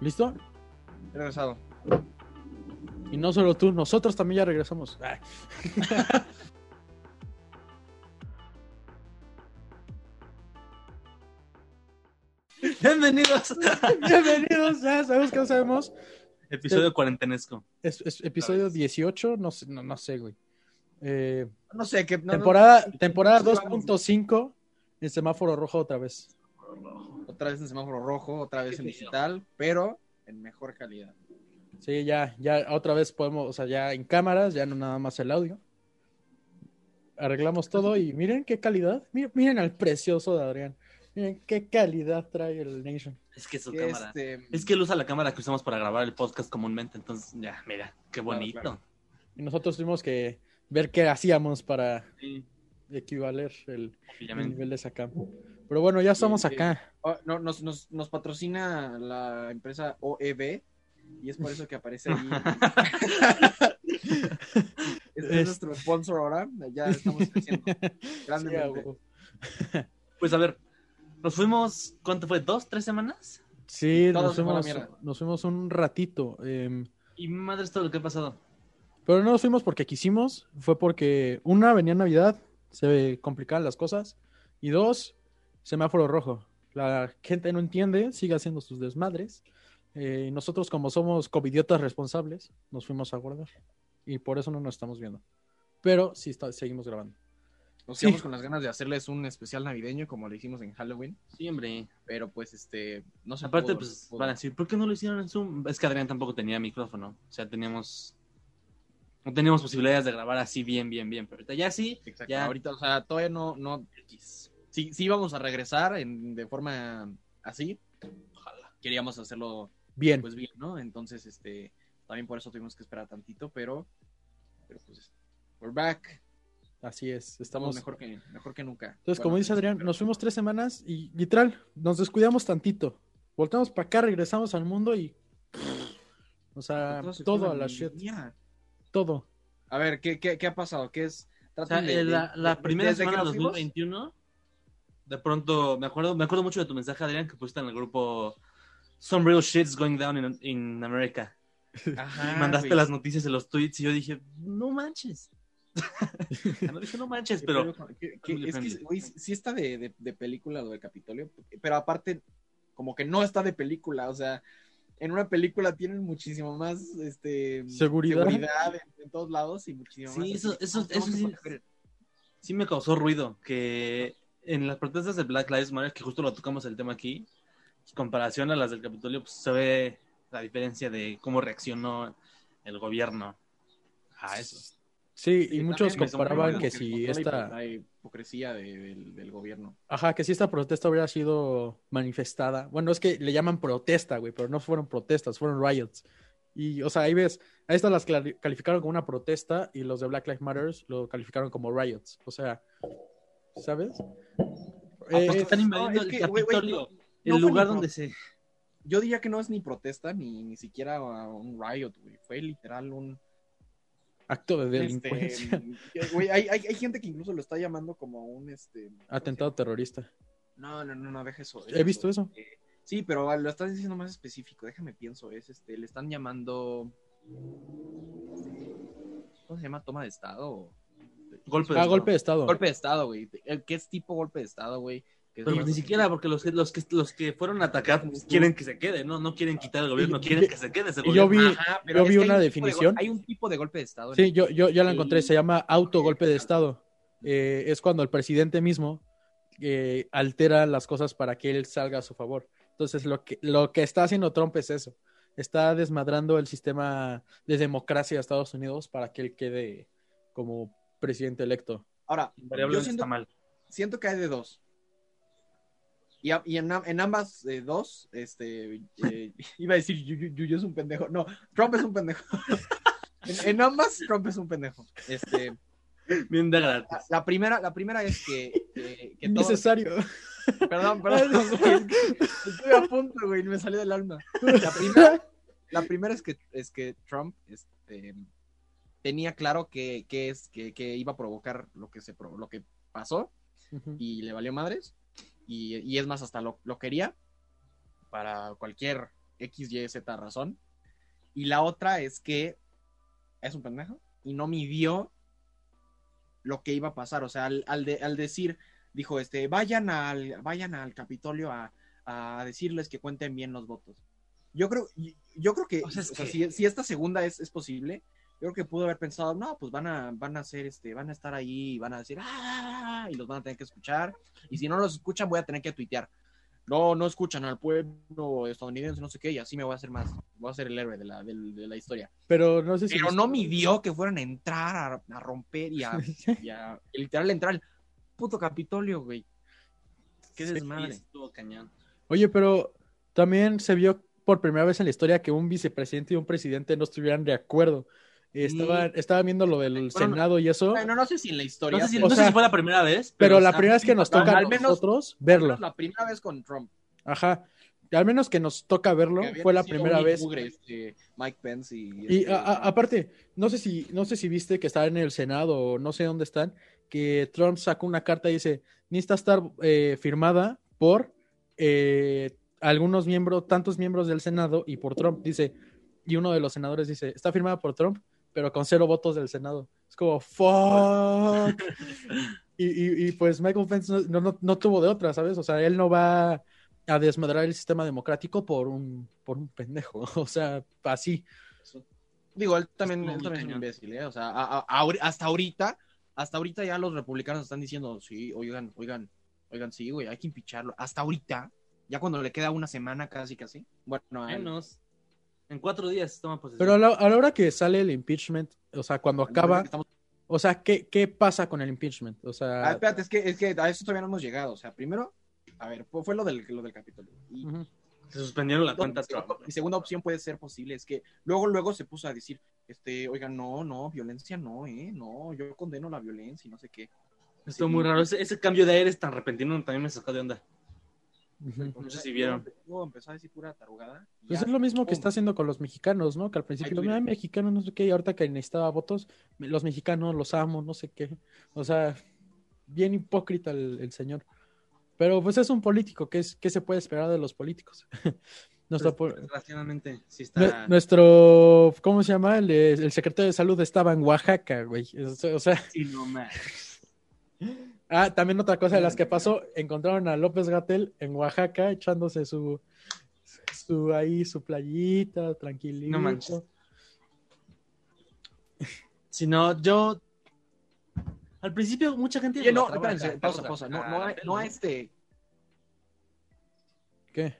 ¿Listo? He regresado. Y no solo tú, nosotros también ya regresamos. Bienvenidos. Bienvenidos, ya sabemos que no sabemos. Episodio cuarentenesco. Es, es episodio 18, no sé, no, no sé, güey. Eh, No sé qué. no, temporada no, temporada no, no, 2.5 en semáforo rojo otra vez. Otra vez en semáforo rojo, otra vez en digital, pero en mejor calidad. Sí, ya, ya otra vez podemos, o sea, ya en cámaras, ya no nada más el audio. Arreglamos todo y miren qué calidad. Miren, miren al precioso de Adrián. Miren qué calidad trae el Nation. Es que su Que cámara. este, Es que él usa la cámara que usamos para grabar el podcast comúnmente, entonces ya, mira, qué bonito. claro. Y nosotros tuvimos que ver qué hacíamos para Sí, equivaler el, el nivel de esa cam. Pero bueno, ya estamos Sí, sí. acá. oh, no, nos, nos, nos patrocina la empresa OEB y es por eso que aparece ahí. este es Es- nuestro sponsor ahora. Ya estamos creciendo Sí, grandemente. huevo. Pues a ver, nos fuimos, ¿cuánto fue? ¿Dos, tres semanas? Sí, nos fuimos, nos fuimos un ratito. em, Y madre es todo lo que ha pasado. Pero no nos fuimos porque quisimos, fue porque una, venía Navidad, se complicaban las cosas, y dos, semáforo rojo. La gente no entiende, sigue haciendo sus desmadres. eh, nosotros, como somos covidiotas responsables, nos fuimos a guardar. Y por eso no nos estamos viendo. Pero sí está- seguimos grabando. Nos Sí. quedamos con las ganas de hacerles un especial navideño como lo hicimos en Halloween, Sí, hombre. pero pues este no se Aparte, pudo, pues pudo. van a decir, ¿por qué no lo hicieron en Zoom? Es que Adrián tampoco tenía micrófono. O sea, teníamos. No teníamos posibilidades de grabar así bien, bien, bien. Pero ahorita ya sí. Exacto. Ya. Ahorita, o sea, todavía no, no, sí, sí vamos a regresar en, de forma así. Ojalá. Queríamos hacerlo Bien, pues bien, ¿no? Entonces, este, también por eso tuvimos que esperar tantito, pero, pero pues, we're back. así es. Estamos mejor que, mejor que nunca. Entonces, como dice Adrián, pero- nos fuimos tres semanas y literal, nos descuidamos tantito. Voltamos para acá, regresamos al mundo y. O sea, todo se todo fue a la mi- shit. mía. Todo. A ver, ¿qué, qué, qué ha pasado? ¿Qué es? O sea, de- eh, la, de- la de- primera desde que semana de nos fuimos, 2021, de pronto, me acuerdo, me acuerdo mucho de tu mensaje, Adrián, que pusiste en el grupo Some real shit's going down in, in America. Ajá, y mandaste güey. las noticias en los tweets y yo dije, no manches. no dije no manches, ¿Qué pero muy es que, güey, sí está de, de- de película lo del Capitolio, pero aparte, como que no está de película, o sea, en una película tienen muchísimo más este, Seguridad. seguridad en, en todos lados y muchísimo Sí, más. eso- eso- eso sí. sí me causó ruido que en las protestas de Black Lives Matter, que justo lo tocamos el tema aquí, en comparación a las del Capitolio, pues se ve la diferencia de cómo reaccionó el gobierno a eso. Sí, y muchos comparaban que si esta, La hipocresía de- del, del gobierno. ajá, que si esta protesta hubiera sido manifestada. Bueno, es que le llaman protesta, güey, pero no fueron protestas, fueron riots. Y, o sea, ahí ves, a estas las calificaron como una protesta y los de Black Lives Matter lo calificaron como riots. O sea, ¿sabes? Ah, Eh, están invadiendo no, es el Capitolio, no- el no lugar donde se... Yo diría que no es ni protesta ni, ni siquiera un riot, güey. Fue literal un. acto de este, delincuencia, güey, hay, hay, hay gente que incluso lo está llamando como un este. atentado terrorista. No, no, no, no, deja eso. He visto eso. Eh, sí, pero lo estás diciendo más específico. Déjame pienso. Es este, le están llamando. ¿Cómo se llama? Toma de estado. Golpe de Ah, Estado. golpe de Estado. Golpe de estado, güey. ¿Qué es tipo golpe de estado, güey? Pero ni siquiera porque los que, los que los que fueron a atacar pues, quieren que se quede, ¿no? No quieren quitar el gobierno, quieren que se quede ese yo vi- Ajá, yo vi hay una un tipo de definición. hay un tipo de golpe de estado. Sí, yo, yo ya la encontré, se llama autogolpe de Estado. Eh, es cuando el presidente mismo eh, altera las cosas para que él salga a su favor. Entonces, lo que, lo que está haciendo Trump es eso. Está desmadrando el sistema de democracia de Estados Unidos para que él quede como presidente electo. Ahora, yo Invariablemente siento, está mal. siento que hay de dos. Y, a- y en, am- en ambas eh, dos, este, eh, iba a decir Yuyu es un pendejo. No, Trump es un pendejo. en, en ambas, Trump es un pendejo. Este, Bien de la, gratis. la primera, la primera es que, que, que todos- Innecesario. Perdón, perdón. Estuve a punto, güey, me salió del alma. La primera, la primera es que, es que Trump este, tenía claro que, que es, que, que iba a provocar lo que, se, lo que pasó y le valió madres. Y, y es más, hasta lo, lo quería para cualquier X, Y, Z razón. Y la otra es que es un pendejo y no midió lo que iba a pasar. O sea, al, al, de- al decir, dijo, este, vayan al, vayan al Capitolio a, a decirles que cuenten bien los votos. Yo creo, yo creo que, O sea, es o sea, que- si, si esta segunda es, es posible, yo creo que pudo haber pensado, no, pues van a, van a hacer, este, van a estar ahí y van a decir, ah, y los van a tener que escuchar. Y si no los escuchan, voy a tener que tuitear. No, no escuchan al pueblo estadounidense, no sé qué, y así me voy a hacer más. Voy a ser el héroe de la, del- de la historia. Pero no sé si. Pero no midió que fueran a entrar, a, a romper y a, y a- y literal entrar al puto Capitolio, güey. Qué Sí, desmadre. estuvo cañón. Oye, pero también se vio por primera vez en la historia que un vicepresidente y un presidente no estuvieran de acuerdo. Estaban, estaban viendo lo del Bueno, Senado y eso, Bueno, no sé si en la historia. No sé si, sé fue la primera vez. pero la primera vez que nos toca a menos- nosotros verlo. La primera vez con Trump. Ajá. Al menos que nos toca verlo, fue la primera vez. mugre, este, Mike Pence y. Y este, a- a- aparte, no sé si, no sé si viste que está en el Senado o no sé dónde están, que Trump sacó una carta y dice, necesita estar eh, firmada por eh, algunos miembros, tantos miembros del Senado y por Trump, dice, y uno de los senadores dice, está firmada por Trump, pero con cero votos del Senado. Es como, fuck. y, y- y, pues Michael Pence no, no- no- tuvo de otra, ¿sabes? O sea, él no va a desmadrar el sistema democrático por un, por un pendejo. O sea, así. Digo, él también, él es un imbécil, ¿eh? O sea, a- a- ahori- hasta ahorita, hasta ahorita ya los republicanos están diciendo, sí, oigan, oigan, oigan, sí, güey, hay que impicharlo. Hasta ahorita, ya cuando le queda una semana casi, casi. Bueno, Menos. En cuatro días toma posesión. Pero a la, a la hora que sale el impeachment, o sea, cuando acaba, estamos- o sea, ¿qué, qué pasa con el impeachment? O Ah, sea, espérate, es que, es que a eso todavía no hemos llegado. O sea, primero, a ver, fue lo del, lo del Capitolio. Y. Se suspendieron la cuenta Trump. Mi segunda opción puede ser posible, es que luego, luego se puso a decir, este, oigan, no, no, violencia no, eh, no, yo condeno la violencia y no sé qué. Estuvo muy raro. Ese, ese cambio de aires tan repentino también me sacó de onda. No sé si vieron. Empezó a decir pura tarugada. Pues ya, es lo mismo que pum. está haciendo con los mexicanos, ¿no? Que al principio, mira, mexicanos, no sé qué, y ahorita que necesitaba votos, los mexicanos los amo, no sé qué. O sea, bien hipócrita el, el señor. Pero pues es un político, ¿qué, es, qué se puede esperar de los políticos? Nuestro, Desgraciadamente, sí está. nuestro, ¿cómo se llama? El, secretario de salud estaba en Oaxaca, güey. O o sea, Sí, no más. Ah, también otra cosa de las que pasó, encontraron a López Gatel en Oaxaca echándose su, su ahí, su playita, tranquilito. No manches. Si no, yo. Al principio, mucha gente. Oye, no, espérense, a pausa, pausa. No, no, a ha- Gatel, no este, ¿Qué?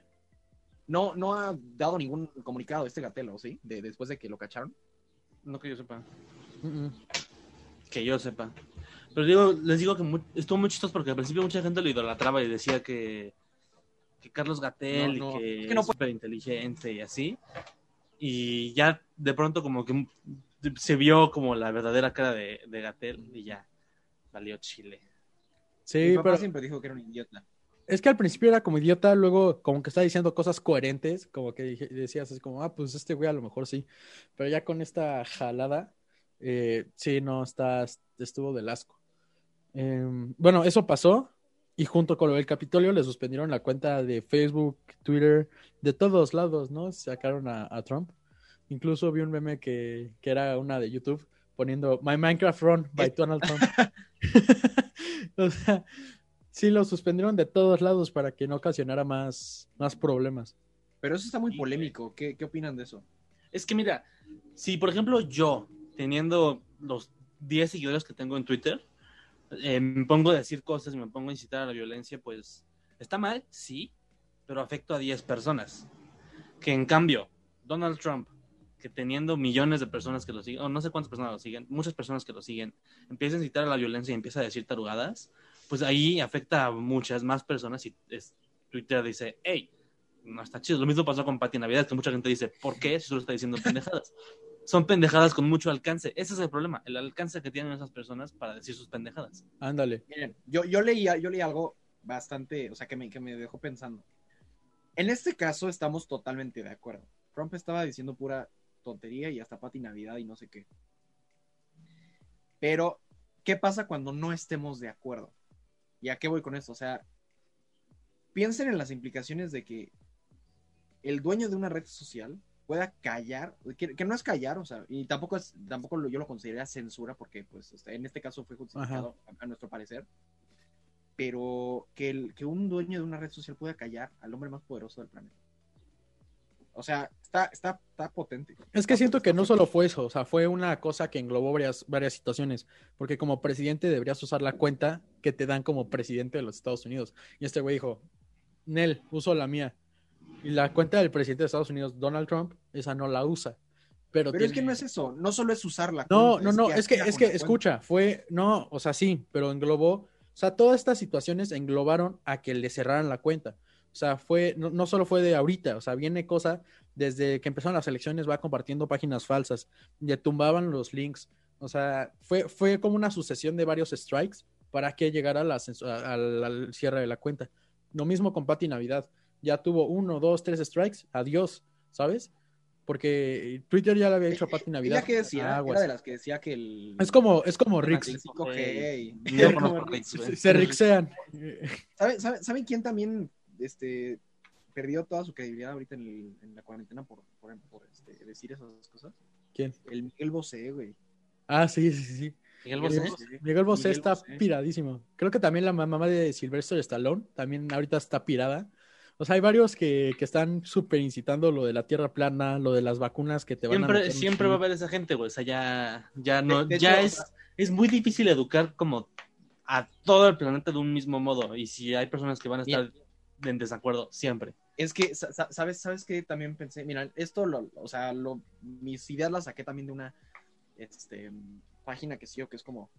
no, no ha dado ningún comunicado este Gatelo, ¿sí? De, después de que lo cacharon. No que yo sepa. Mm, mm. Que yo sepa. Pero digo, les digo que estuvo muy chistoso porque al principio mucha gente lo idolatraba y decía que, que Carlos Gatel No, no, y que es es que no súper inteligente y así. Y ya de pronto como que se vio como la verdadera cara de, de Gatel y ya valió Chile. Sí, Mi papá pero siempre dijo que era un idiota. es que al principio era como idiota, luego como que estaba diciendo cosas coherentes, como que dije- decías así como, ah, pues este güey a lo mejor sí. Pero ya con esta jalada, eh, sí, no, está, estuvo del asco. Em, bueno, eso pasó y junto con lo del Capitolio le suspendieron la cuenta de Facebook, Twitter, de todos lados, ¿no? Sacaron a, a Trump. Incluso vi un meme que, que era una de YouTube poniendo My Minecraft Run by Donald Trump. o sea, sí lo suspendieron de todos lados para que no ocasionara más, más problemas. Pero eso está muy Sí, polémico. ¿Qué, qué opinan de eso? Es que mira, si por ejemplo yo, teniendo los 10 seguidores que tengo en Twitter, eh, me pongo a decir cosas y me pongo a incitar a la violencia, pues está mal, sí, pero afecto a 10 personas. Que en cambio, Donald Trump, que teniendo millones de personas que lo siguen, o no sé cuántas personas lo siguen, muchas personas que lo siguen, empieza a incitar a la violencia y empieza a decir tarugadas, pues ahí afecta a muchas más personas y es- Twitter dice, hey, no está chido. Lo mismo pasó con Pati Navidad, que mucha gente dice, ¿por qué? Si solo está diciendo pendejadas. Son pendejadas con mucho alcance. Ese es el problema, el alcance que tienen esas personas para decir sus pendejadas. Ándale. Miren, yo, yo, leía, yo leí algo bastante, o sea, que me, que me dejó pensando. En este caso estamos totalmente de acuerdo. Trump estaba diciendo pura tontería y hasta Pati Navidad y no sé qué. Pero, ¿qué pasa cuando no estemos de acuerdo? ¿Y a qué voy con esto? O sea, piensen en las implicaciones de que el dueño de una red social pueda callar, que, que no es callar, o sea, y tampoco es, tampoco lo- yo lo consideraría censura, porque pues este, en este caso fue justificado a, a nuestro parecer, pero que, el, que un dueño de una red social pueda callar al hombre más poderoso del planeta. O sea, está, está, está potente. Es que Está siento que no solo fue eso, o sea, fue una cosa que englobó varias, varias situaciones, porque como presidente deberías usar la cuenta que te dan como presidente de los Estados Unidos. Y este güey dijo, Nel, uso la mía. Y la cuenta del presidente de Estados Unidos, Donald Trump, esa no la usa. Pero, Pero es que no es eso, no solo es usar la No, no, no, es que, es que, la cuenta. escucha, fue, no, o sea, sí, pero englobó, o sea, todas estas situaciones englobaron a que le cerraran la cuenta. O sea, fue, no, no solo fue de ahorita, o sea, viene cosa desde que empezaron las elecciones, va compartiendo páginas falsas, le tumbaban los links, o sea, fue, fue como una sucesión de varios strikes para que llegara a la a- cierre de la cuenta. Lo mismo con Pati Navidad, ya tuvo uno, dos, tres strikes, adiós, ¿sabes? Porque Twitter ya le había hecho a Pati Navidad. Que decía, era de las que decía que el... Es como, es como Rix. 5G y- No como conozco Rix. Rix, güey. Se rixean. ¿Saben, saben, saben quién también este, perdió toda su credibilidad ahorita en, el- en la cuarentena por, por, por, este, decir esas cosas? ¿Quién? El Miguel Bosé, güey. Ah, sí, sí, sí. Miguel Miguel Bosé. Bosé, Miguel Bosé Miguel está Bosé. piradísimo. Creo que también la mamá de Sylvester Stallone también ahorita está pirada. O sea, hay varios que, que están súper incitando lo de la tierra plana, lo de las vacunas que te van a Siempre, meter siempre va a haber esa gente, güey. O sea, ya, ya no, De- de ya hecho, es, es muy difícil educar como a todo el planeta de un mismo modo. Y si hay personas que van a estar en desacuerdo, siempre. Es que, sa- sa- ¿sabes, sabes que también pensé? Mira, esto, lo, o sea, lo, mis ideas las saqué también de una este, página que sigo, que es como,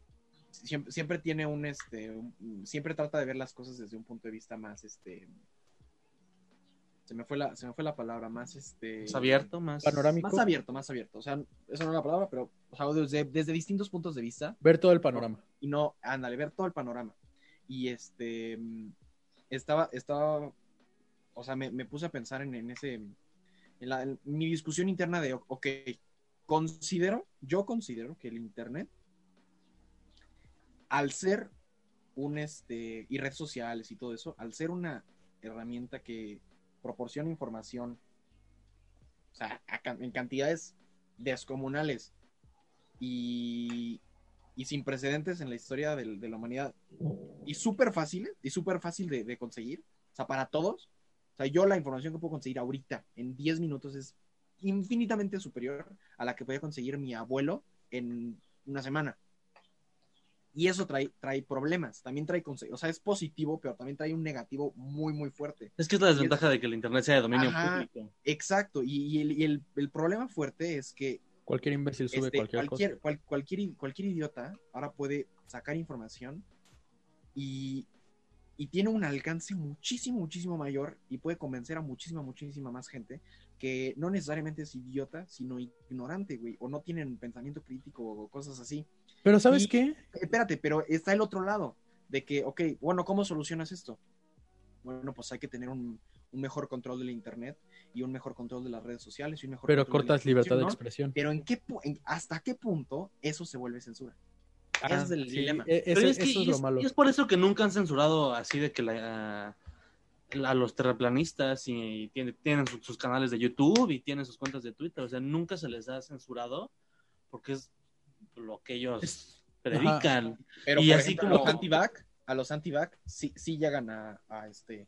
siempre, siempre tiene un, este, un- siempre trata de ver las cosas desde un punto de vista más, este, se me fue la, se me fue la palabra, más, este... Es abierto, más. Panorámico. Más abierto, más abierto. O sea, eso no es la palabra, pero o sea, desde, desde distintos puntos de vista Ver todo el panorama. y no, ándale, ver todo el panorama. Y este, estaba, estaba, o sea, me, me puse a pensar en, en ese, en, la- en mi discusión interna de, ok, considero, yo considero que el Internet, al ser un, este, y redes sociales y todo eso, al ser una herramienta que proporciona información, o sea, en cantidades descomunales y, y sin precedentes en la historia de, la humanidad y súper fáciles y súper fácil de, de conseguir, o sea, para todos. O sea, yo la información que puedo conseguir ahorita en 10 minutos es infinitamente superior a la que podía conseguir mi abuelo en una semana. Y eso trae, trae problemas, también trae, conse- o sea, es positivo, pero también trae un negativo muy, muy fuerte. Es que es la desventaja de que el internet sea de dominio Ajá. público. Exacto, y, y el, y el- el problema fuerte es que Cualquier imbécil sube este, cualquier, cualquier, cosa. cual- cualquier, cualquier idiota ahora puede sacar información y, y tiene un alcance muchísimo, muchísimo mayor y puede convencer a muchísima, muchísima más gente que no necesariamente es idiota, sino ignorante, güey, o no tienen pensamiento crítico o cosas así. Pero ¿sabes y- qué? Espérate, pero está el otro lado de que, ok, bueno, ¿cómo solucionas esto? Bueno, pues hay que tener un, un mejor control del Internet y un mejor control de las redes sociales y un mejor Pero control de la cortas libertad de expresión. Pero ¿en qué pu- en- ¿hasta qué punto eso se vuelve censura? Ese Ah, es el sí, dilema. Pero es que eso es y lo es, malo. y es por eso que nunca han censurado así de que la, a los terraplanistas y tienen, tienen su- sus canales de YouTube y tienen sus cuentas de Twitter. O sea, nunca se les ha censurado porque es lo que ellos Es- predican. Pero y por así ejemplo, como- a los anti-vac, a los anti-vac sí, sí llegan a, a este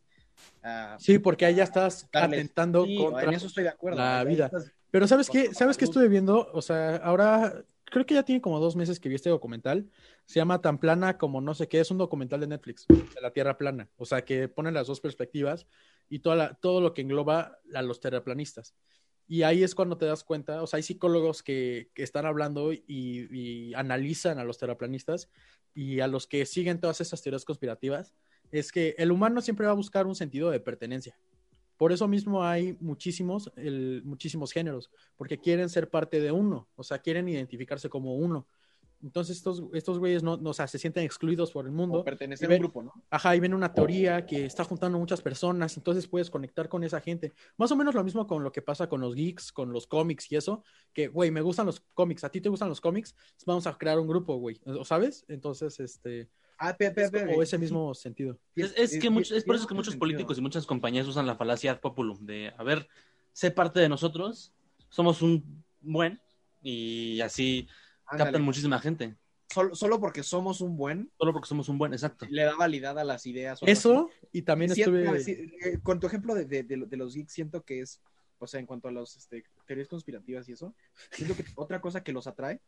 a Sí, porque ahí ya estás darles- atentando sí, contra en eso estoy de acuerdo. la vida. estás- Pero ¿sabes qué? ¿Sabes qué estuve viendo? O sea, ahora creo que ya tiene como dos meses que vi este documental. Se llama Tan plana como no sé qué. Es un documental de Netflix, de la Tierra plana. O sea, que pone las dos perspectivas y toda la- todo lo que engloba a los terraplanistas. Y ahí es cuando te das cuenta, o sea, hay psicólogos que, que están hablando y, y analizan a los terraplanistas y a los que siguen todas esas teorías conspirativas. Es que el humano siempre va a buscar un sentido de pertenencia. Por eso mismo hay muchísimos, el- muchísimos géneros, porque quieren ser parte de uno, o sea, quieren identificarse como uno. Entonces estos, estos güeyes no, no, o sea, se sienten excluidos por el o mundo. pertenecer y a un grupo, ¿no? Ajá, y ven una teoría que está juntando muchas personas, entonces puedes conectar con esa gente. Más o menos lo mismo con lo que pasa con los geeks, con los cómics y eso, que, güey, me gustan los cómics, a ti te gustan los cómics, vamos a crear un grupo, güey, ¿o sabes? Entonces, este, Ah, pe- pe- Es pe- como ese sí, mismo sentido. Es, es que muchos- es por eso que muchos mucho políticos y muchas compañías usan la falacia ad populum de, a ver, sé parte de nosotros, somos un buen y así Ándale. captan muchísima gente. Solo, solo porque somos un buen, Solo porque somos un buen, exacto. le da validad a las ideas. Eso, y también estuve... sí, eh, con tu ejemplo de, de- de lo- de los geeks, siento que es, o sea, en cuanto a las este, teorías conspirativas y eso, siento que otra cosa que los atrae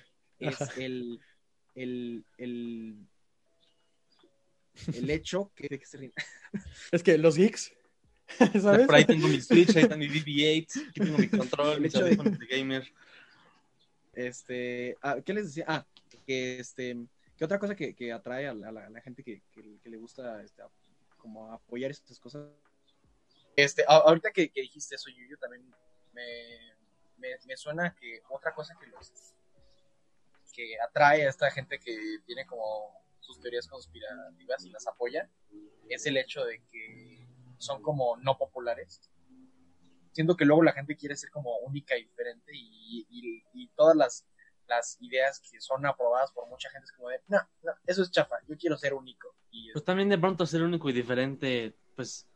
es el, el, el, el hecho que, de que se ríen. Es que los geeks, ¿sabes? Por ahí tengo mi Switch, ahí está mi BB-8, aquí tengo mi control, mis audífonos de gamer. Este, ah, ¿qué les decía? Ah, que este, que otra cosa que, que atrae a la, gente que, que- le gusta este, como apoyar estas cosas. Este, ahorita que, que dijiste eso, yo, también me, me, suena que otra cosa que los que atrae a esta gente que tiene como sus teorías conspirativas y las apoya es el hecho de que son como no populares siento que luego la gente quiere ser como única y diferente y todas las, las ideas que son aprobadas por mucha gente es como de, no, no, eso es chafa, yo quiero ser único. Y, Pues también de pronto ser único y diferente, pues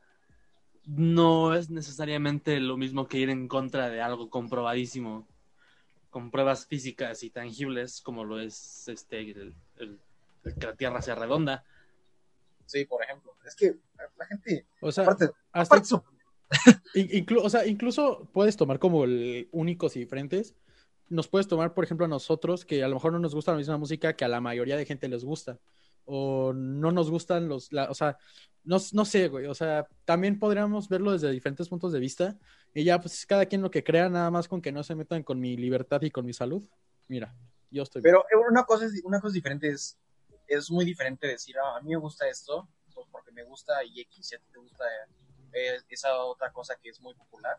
no es necesariamente lo mismo que ir en contra de algo comprobadísimo, con pruebas físicas y tangibles, como lo es este el, el- el que la Tierra sea redonda. sí, por ejemplo, es que la gente, O sea, aparte, hasta aparte inclu- o sea, incluso puedes tomar como el únicos y diferentes. Nos puedes tomar, por ejemplo, a nosotros, que a lo mejor no nos gusta la misma música que a la mayoría de gente les gusta. O no nos gustan los. la- o sea, no, no sé, güey. O sea, también podríamos verlo desde diferentes puntos de vista. Y ya, pues cada quien lo que crea, nada más con que no se metan con mi libertad y con mi salud. Mira, yo estoy. pero una cosa, es, una cosa diferente es, es muy diferente decir, ah, a mí me gusta esto, pues porque me gusta y X, ti te gusta eh, esa otra cosa que es muy popular.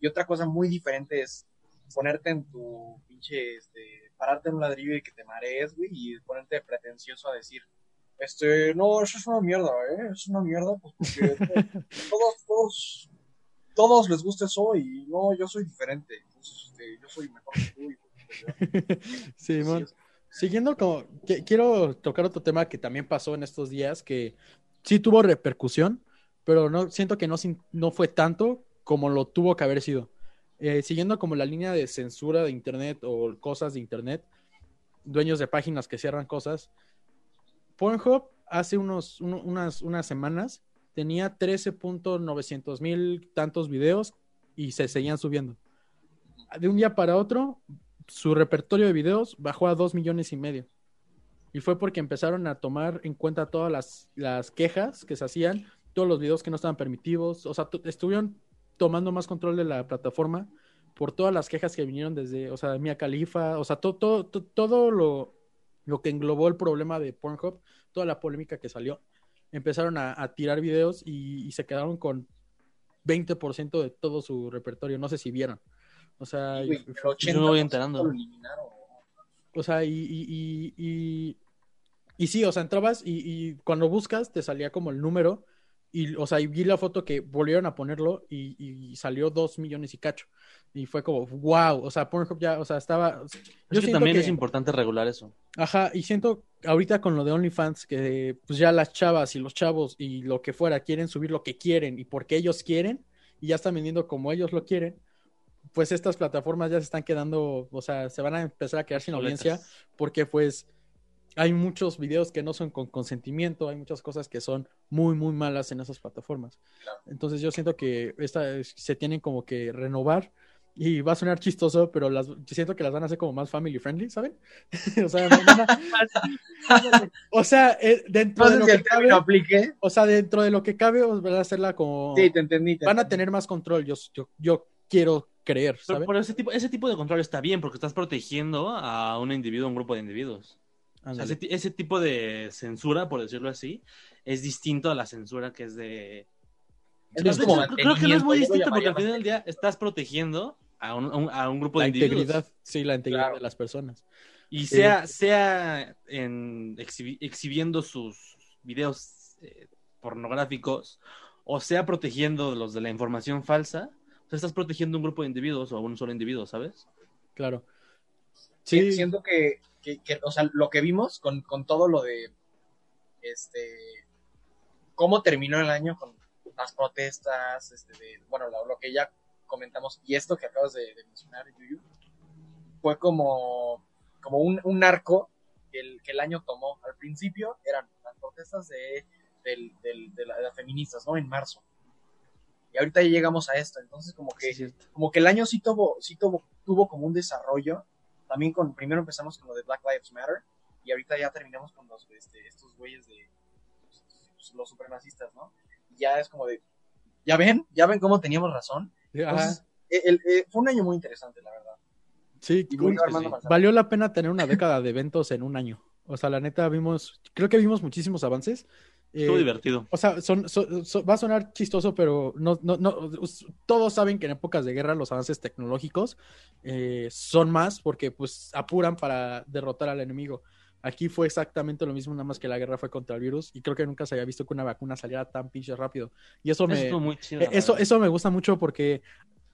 Y otra cosa muy diferente es ponerte en tu pinche, este, pararte en un ladrillo y que te marees, güey, y ponerte pretencioso a decir, este, no, eso es una mierda, ¿eh? Es una mierda, pues porque todos, todos, todos les gusta eso y no, yo soy diferente, entonces, este, yo soy mejor que tú. y, pues, sí, Siguiendo como, que- quiero tocar otro tema que también pasó en estos días, que sí tuvo repercusión, pero no siento que no, sin- no fue tanto como lo tuvo que haber sido. Eh, siguiendo como la línea de censura de internet o cosas de internet, dueños de páginas que cierran cosas. Pornhub hace unos, uno- unas, unas semanas tenía 13.900 mil tantos videos y se seguían subiendo. De un día para otro, su repertorio de videos bajó a dos millones y medio. Y fue porque empezaron a tomar en cuenta todas las, las quejas que se hacían, todos los videos que no estaban permitidos, o sea, tu- estuvieron tomando más control de la plataforma por todas las quejas que vinieron desde, o sea, Mia Khalifa, o sea, to- to- to- todo lo, lo que englobó el problema de Pornhub, toda la polémica que salió, empezaron a, a tirar videos y, y se quedaron con 20% de todo su repertorio, no sé si vieron. O sea, güey, y- el Yo me voy 80% enterando. o sea, y, y, y, y, y sí, o sea, entrabas y, y cuando buscas te salía como el número y, o sea, y vi la foto que volvieron a ponerlo y, y salió dos millones y cacho. Y fue como, wow, o sea, Pornhub ya, o sea, estaba... Es Yo que siento también que- es importante regular eso. Ajá, y siento ahorita con lo de OnlyFans que pues ya las chavas y los chavos y lo que fuera quieren subir lo que quieren y porque ellos quieren y ya están vendiendo como ellos lo quieren, pues estas plataformas ya se están quedando, o sea, se van a empezar a quedar sin audiencia porque pues hay muchos videos que no son con consentimiento, hay muchas cosas que son muy, muy malas en esas plataformas. Claro. Entonces yo siento que esta, se tienen como que renovar y va a sonar chistoso, pero las, yo siento que las van a hacer como más family friendly, ¿saben? o sea, van a- o sea, eh, dentro No de lo si que cabe, aplique. o sea, dentro de lo que cabe, os van a hacerla como Sí, te entendí. te van a tener más control, yo, yo, yo quiero creer, Pero, ¿saben? pero ese, tipo, ese tipo de control está bien porque estás protegiendo a un individuo, a un grupo de individuos. O sea, Ándale. ese, ti- ese tipo de censura, por decirlo así, es distinto a la censura que es de... Es de como Creo- creo que no es muy distinto porque al final del día estás protegiendo a un, a un- a un grupo la de individuos. integridad, sí, la integridad Claro. de las personas. Y Sí. sea, sea en exhibi- exhibiendo sus videos eh, pornográficos o sea protegiendo los de la información falsa, o sea, estás protegiendo un grupo de individuos o a un solo individuo, ¿sabes? Claro. Sí, Sí, siento que, que- que, o sea, lo que vimos con, con todo lo de este, cómo terminó el año con las protestas, este, de, bueno, lo, lo que ya comentamos, y esto que acabas de, de mencionar, Yuyu, fue como, como un, un arco que el, que el año tomó. Al principio eran las protestas de, del- del- de, la- de las feministas, ¿no? En marzo. Y ahorita ya llegamos a esto, entonces como que, Sí, como que el año sí tuvo, sí tuvo, tuvo como un desarrollo. También con, primero empezamos con lo de Black Lives Matter, y ahorita ya terminamos con los, este, estos güeyes de pues, los supremacistas, ¿no? Y ya es como de, ya ven, ya ven cómo teníamos razón. Entonces, el- el- fue un año muy interesante, la verdad. Sí, Armando sí. Valió la pena tener una década de eventos en un año. O sea, la neta vimos, creo que vimos muchísimos avances. Estuvo Eh, divertido. O sea, son, son- son- va a sonar chistoso, pero no, no, no, todos saben que en épocas de guerra los avances tecnológicos eh, son más porque pues apuran para derrotar al enemigo. Aquí fue exactamente lo mismo, nada más que la guerra fue contra el virus y creo que nunca se había visto que una vacuna saliera tan pinche rápido. Y eso Eso me, muy chido. eh, la Eso, eso me gusta mucho porque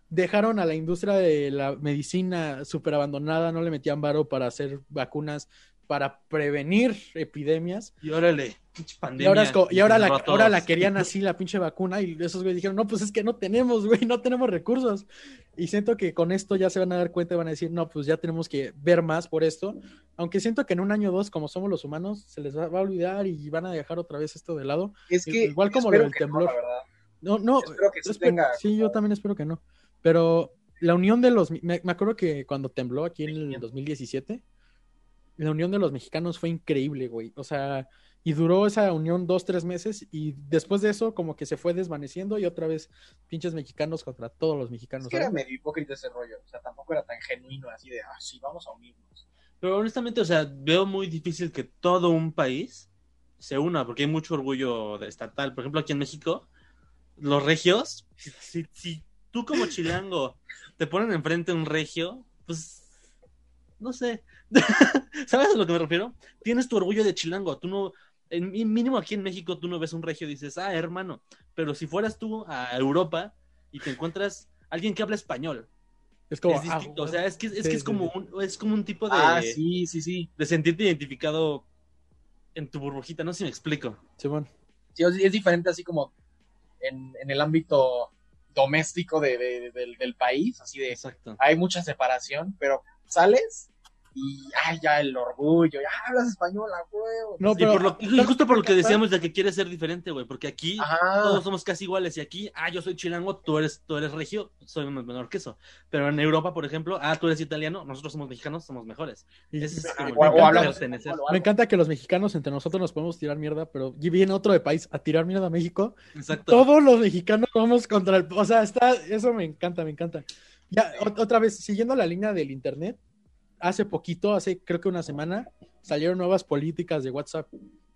dejaron a la industria de la medicina súper abandonada, no le metían varo para hacer vacunas, para prevenir epidemias. Y órale, pinche Y pandemia. ahora, es co- y ahora, la, ahora la querían así, la pinche vacuna, y esos güeyes dijeron, no, pues es que no tenemos, güey, no tenemos recursos. Y siento que con esto ya se van a dar cuenta y van a decir, no, pues ya tenemos que ver más por esto. Aunque siento que en un año o dos, como somos los humanos, se les va va a olvidar y van a dejar otra vez esto de lado. Es que Igual como espero lo del no, temblor. verdad. No, no, Espero que sí Espe- tenga. Sí, yo también espero que no. Pero la unión de los... Me, me acuerdo que cuando tembló aquí en el 500. 2017, la unión de los mexicanos fue increíble, güey. O sea, y duró esa unión dos, tres meses y después de eso como que se fue desvaneciendo y otra vez pinches mexicanos contra todos los mexicanos. Es que era medio hipócrita ese rollo. O sea, tampoco era tan genuino así de, ah, sí, vamos a unirnos. Pero honestamente, o sea, veo muy difícil que todo un país se una, porque hay mucho orgullo de estatal. Por ejemplo, aquí en México, los regios, si, si- si tú como chilango te ponen enfrente un regio, pues, no sé. ¿Sabes a lo que me refiero? Tienes tu orgullo de chilango. Tú no, en, mi- mínimo aquí en México, tú no ves un regio y dices, ah, hermano. Pero si fueras tú a Europa y te encuentras alguien que habla español, Es como... es distinto. ah, o sea, es que, es, sí, que es sí, como un, es como un tipo de Ah, sí, sí, sí. de sentirte identificado en tu burbujita, no sé si me explico. Sí, es diferente así como en, en el ámbito doméstico de, de- del, del país, así de, Exacto. hay mucha separación, pero sales y, ay, ya el orgullo, ya hablas español a huevo. No, y, pero- por lo, y justo por lo que decíamos de que quieres ser diferente, güey, porque aquí Ajá. todos somos casi iguales y aquí, ah, yo soy chilango, tú eres, tú eres regio, soy menor que eso. Pero en Europa, por ejemplo, ah, tú eres italiano, nosotros somos mexicanos, somos mejores. Y- Ese es Ah, como o encanta Me encanta que los mexicanos entre nosotros nos podemos tirar mierda, pero y viene otro de país a tirar mierda a México. Exacto. Todos los mexicanos vamos contra el... O sea, está... eso me encanta, me encanta. Ya, otra vez, siguiendo la línea del Internet, hace poquito, hace creo que una semana, salieron nuevas políticas de WhatsApp.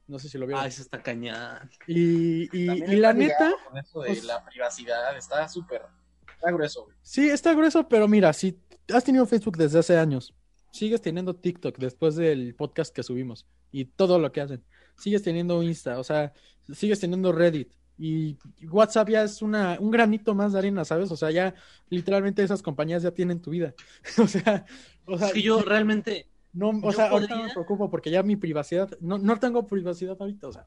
No sé si lo vieron. Ah, eso está cañón. y, y- y la neta, Con eso de pues- la privacidad, está súper, está grueso, güey. sí, está grueso, pero mira, si has tenido Facebook desde hace años, sigues teniendo TikTok después del podcast que subimos y todo lo que hacen, sigues teniendo Insta, o sea, sigues teniendo Reddit. Y WhatsApp ya es una, un granito más de arena, ¿sabes? O sea, ya literalmente esas compañías ya tienen tu vida. o sea, o sea, Es que yo realmente, no, o sea, ahorita no me podría- preocupo porque ya mi privacidad, no, no tengo privacidad ahorita, o sea.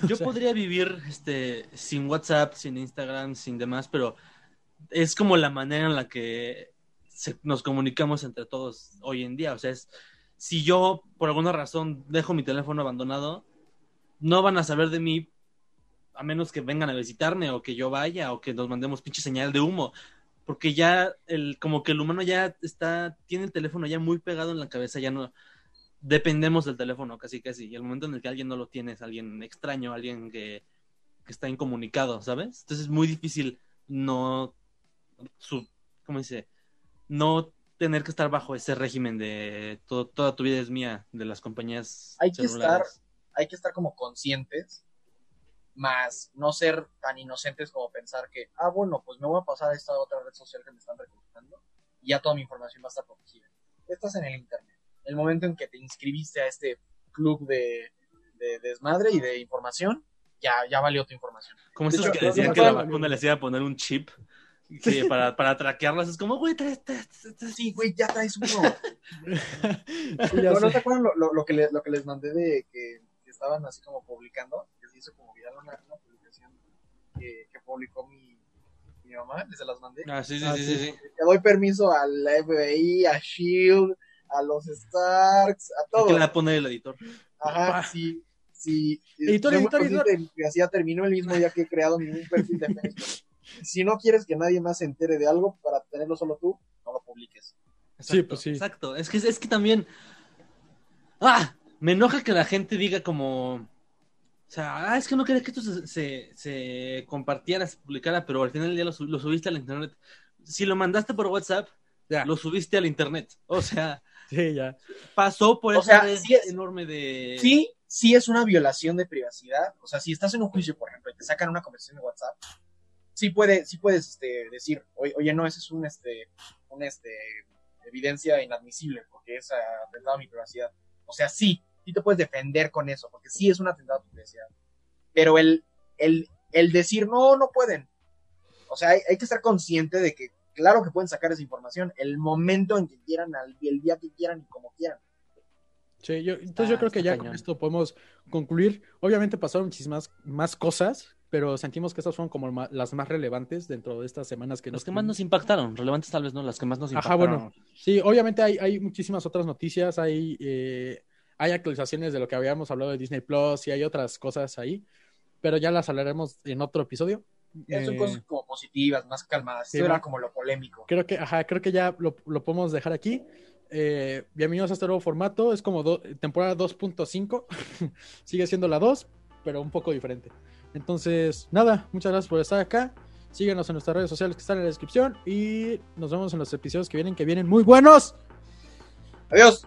yo O sea- podría vivir este sin WhatsApp, sin Instagram, sin demás, pero es como la manera en la que se- nos comunicamos entre todos hoy en día. O sea, es si yo por alguna razón dejo mi teléfono abandonado, no van a saber de mí a menos que vengan a visitarme o que yo vaya o que nos mandemos pinche señal de humo. Porque ya el, como que el humano ya está, tiene el teléfono ya muy pegado en la cabeza, ya no dependemos del teléfono casi casi. Y el momento en el que alguien no lo tiene es alguien extraño, alguien que, que está incomunicado, ¿sabes? Entonces es muy difícil no su, ¿cómo dice? No tener que estar bajo ese régimen de todo, toda tu vida es mía de las compañías Hay que celulares. hay que estar como conscientes, más no ser tan inocentes como pensar que, ah, bueno, pues me voy a pasar a esta otra red social que me están recomendando y ya toda mi información va a estar protegida. Estás en el Internet. El momento en que te inscribiste a este club de, de desmadre y de información, ya, ya valió tu información. Como hecho, que decían que la vacuna les iba a poner un chip que para, para traquearlas. Es como, güey, trae- trae- trae- Sí, güey, ya traes uno. Sí, ya ¿No, te acuerdan lo, lo- lo que le- lo que les mandé de que, que estaban así como publicando, hizo como viral una, una publicación que, que publicó mi, mi mamá, les se las mandé. Ah, sí, sí, Ah, sí, sí. sí, sí. Le doy permiso al FBI, a Shield, a los Starks, a todos. que le va a poner el editor. Ajá, sí, sí. Editor, editor, mi privacidad terminó el mismo día que he creado mi perfil de Facebook. Si no quieres que nadie más se entere de algo para tenerlo solo tú, no lo publiques. Sí, pues sí. Exacto. Es que, es que también. ¡Ah! Me enoja que la gente diga como. O sea, ah, es que no quería que esto se, se, se compartiera, se publicara, pero al final del día lo, lo subiste al internet. Si lo mandaste por WhatsApp, Ya. lo subiste al internet. O sea, Sí, ya. pasó por O esa sea, red sí es- enorme de. Sí, sí es una violación de privacidad. O sea, si estás en un juicio, por ejemplo, y te sacan una conversación de WhatsApp, sí, puede, sí puedes este, decir, oye, no, esa es un, este, un, este, evidencia inadmisible porque es atentado a mi privacidad. O sea, sí, sí te puedes defender con eso, porque sí es un atentado a tu privacidad. Pero el, el, el decir, no, no pueden. O sea, hay, hay que estar consciente de que, claro que pueden sacar esa información, el momento en que quieran, al- el día que quieran y como quieran. Sí, yo, entonces yo creo que ya con esto podemos concluir. Obviamente pasaron muchísimas más cosas, pero sentimos que estas fueron como ma- las más relevantes dentro de estas semanas que Los nos que más nos impactaron, relevantes tal vez no, las que más nos Ajá, impactaron. bueno. Sí, obviamente hay, hay muchísimas otras noticias, hay, eh, hay actualizaciones de lo que habíamos hablado de Disney Plus y hay otras cosas ahí, pero ya las hablaremos en otro episodio. Son Eh, cosas como positivas, más calmadas. sí, Esto era como lo polémico. Creo que, ajá, creo que ya lo, lo podemos dejar aquí. Eh, bienvenidos a este nuevo formato. Es como do- temporada 2.5. Sigue siendo la 2, pero un poco diferente. Entonces, nada, muchas gracias por estar acá. Síguenos en nuestras redes sociales que están en la descripción. Y nos vemos en los episodios que vienen, que vienen muy buenos. Adiós.